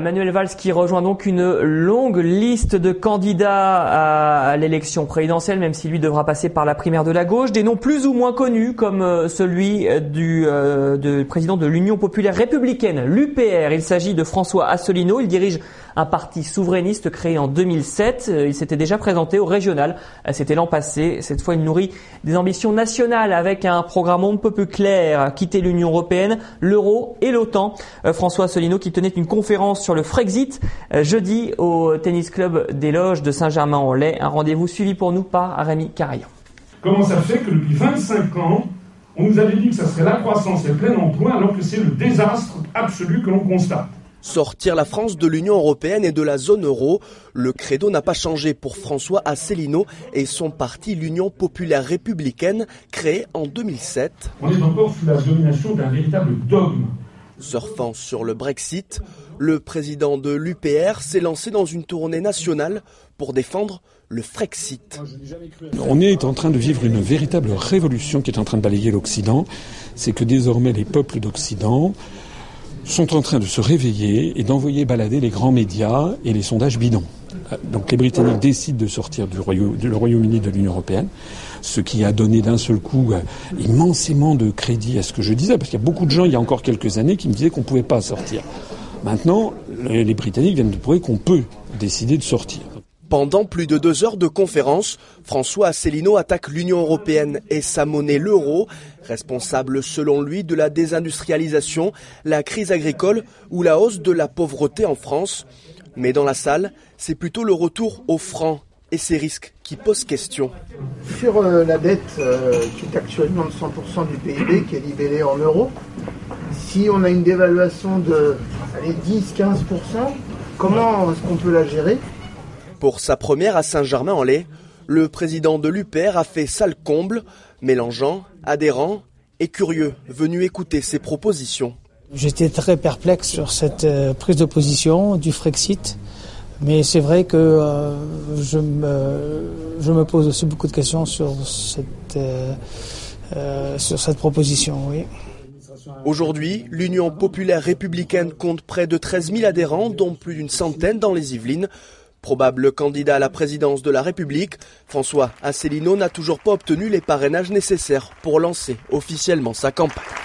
Manuel Valls qui rejoint donc une longue liste de candidats à, l'élection présidentielle, même si lui devra passer par la primaire de la gauche. Des noms plus ou moins connus, comme euh, celui du, euh, président de l'Union populaire républicaine, l'UPR. Il s'agit de François Asselineau. Il dirige un parti souverainiste créé en 2007. Euh, il s'était déjà présenté au régional. C'était l'an passé. Cette fois, il nourrit des ambitions nationales avec un programme un peu plus clair. Quitter l'Union européenne, l'euro et l'OTAN. François Asselineau qui tenait une conférence sur le Frexit euh, jeudi au tennis club des Loges de Saint-Germain-en-Laye. Un rendez-vous suivi pour nous par Rémi Carayan. Comment ça fait que depuis 25 ans, on nous avait dit que ça serait la croissance et le plein emploi alors que c'est le désastre absolu que l'on constate? Sortir la France de l'Union européenne et de la zone euro, le credo n'a pas changé pour François Asselineau et son parti l'Union populaire républicaine, créé en 2007. On est encore sous la domination d'un véritable dogme Surfant sur le Brexit, le président de l'UPR s'est lancé dans une tournée nationale pour défendre le Frexit. On est en train de vivre une véritable révolution qui est en train de balayer l'Occident. C'est que désormais les peuples d'Occident sont en train de se réveiller et d'envoyer balader les grands médias et les sondages bidons. Donc les Britanniques décident de sortir du Royaume-Uni de l'Union européenne, ce qui a donné d'un seul coup euh, immensément de crédit à ce que je disais, parce qu'il y a beaucoup de gens, il y a encore quelques années, qui me disaient qu'on ne pouvait pas sortir. Maintenant, les Britanniques viennent de prouver qu'on peut décider de sortir. Pendant plus de deux heures de conférence, François Asselineau attaque l'Union européenne et sa monnaie l'euro, responsable selon lui de la désindustrialisation, la crise agricole ou la hausse de la pauvreté en France. Mais dans la salle, c'est plutôt le retour au franc et ses risques qui posent question. Sur euh, la dette euh, qui est actuellement de 100% du PIB, qui est libellée en euros, si on a une dévaluation de 10-15%, comment est-ce qu'on peut la gérer? Pour sa première à Saint-Germain-en-Laye, le président de l'UPR a fait salle comble, mélangeant adhérents et curieux venus écouter ses propositions. J'étais très perplexe sur cette euh, prise de position du Frexit, mais c'est vrai que euh, je, me, pose aussi beaucoup de questions sur cette, euh, sur cette proposition. Oui. Aujourd'hui, l'Union populaire républicaine compte près de 13 000 adhérents, dont plus d'une centaine dans les Yvelines. Probable candidat à la présidence de la République, François Asselineau n'a toujours pas obtenu les parrainages nécessaires pour lancer officiellement sa campagne.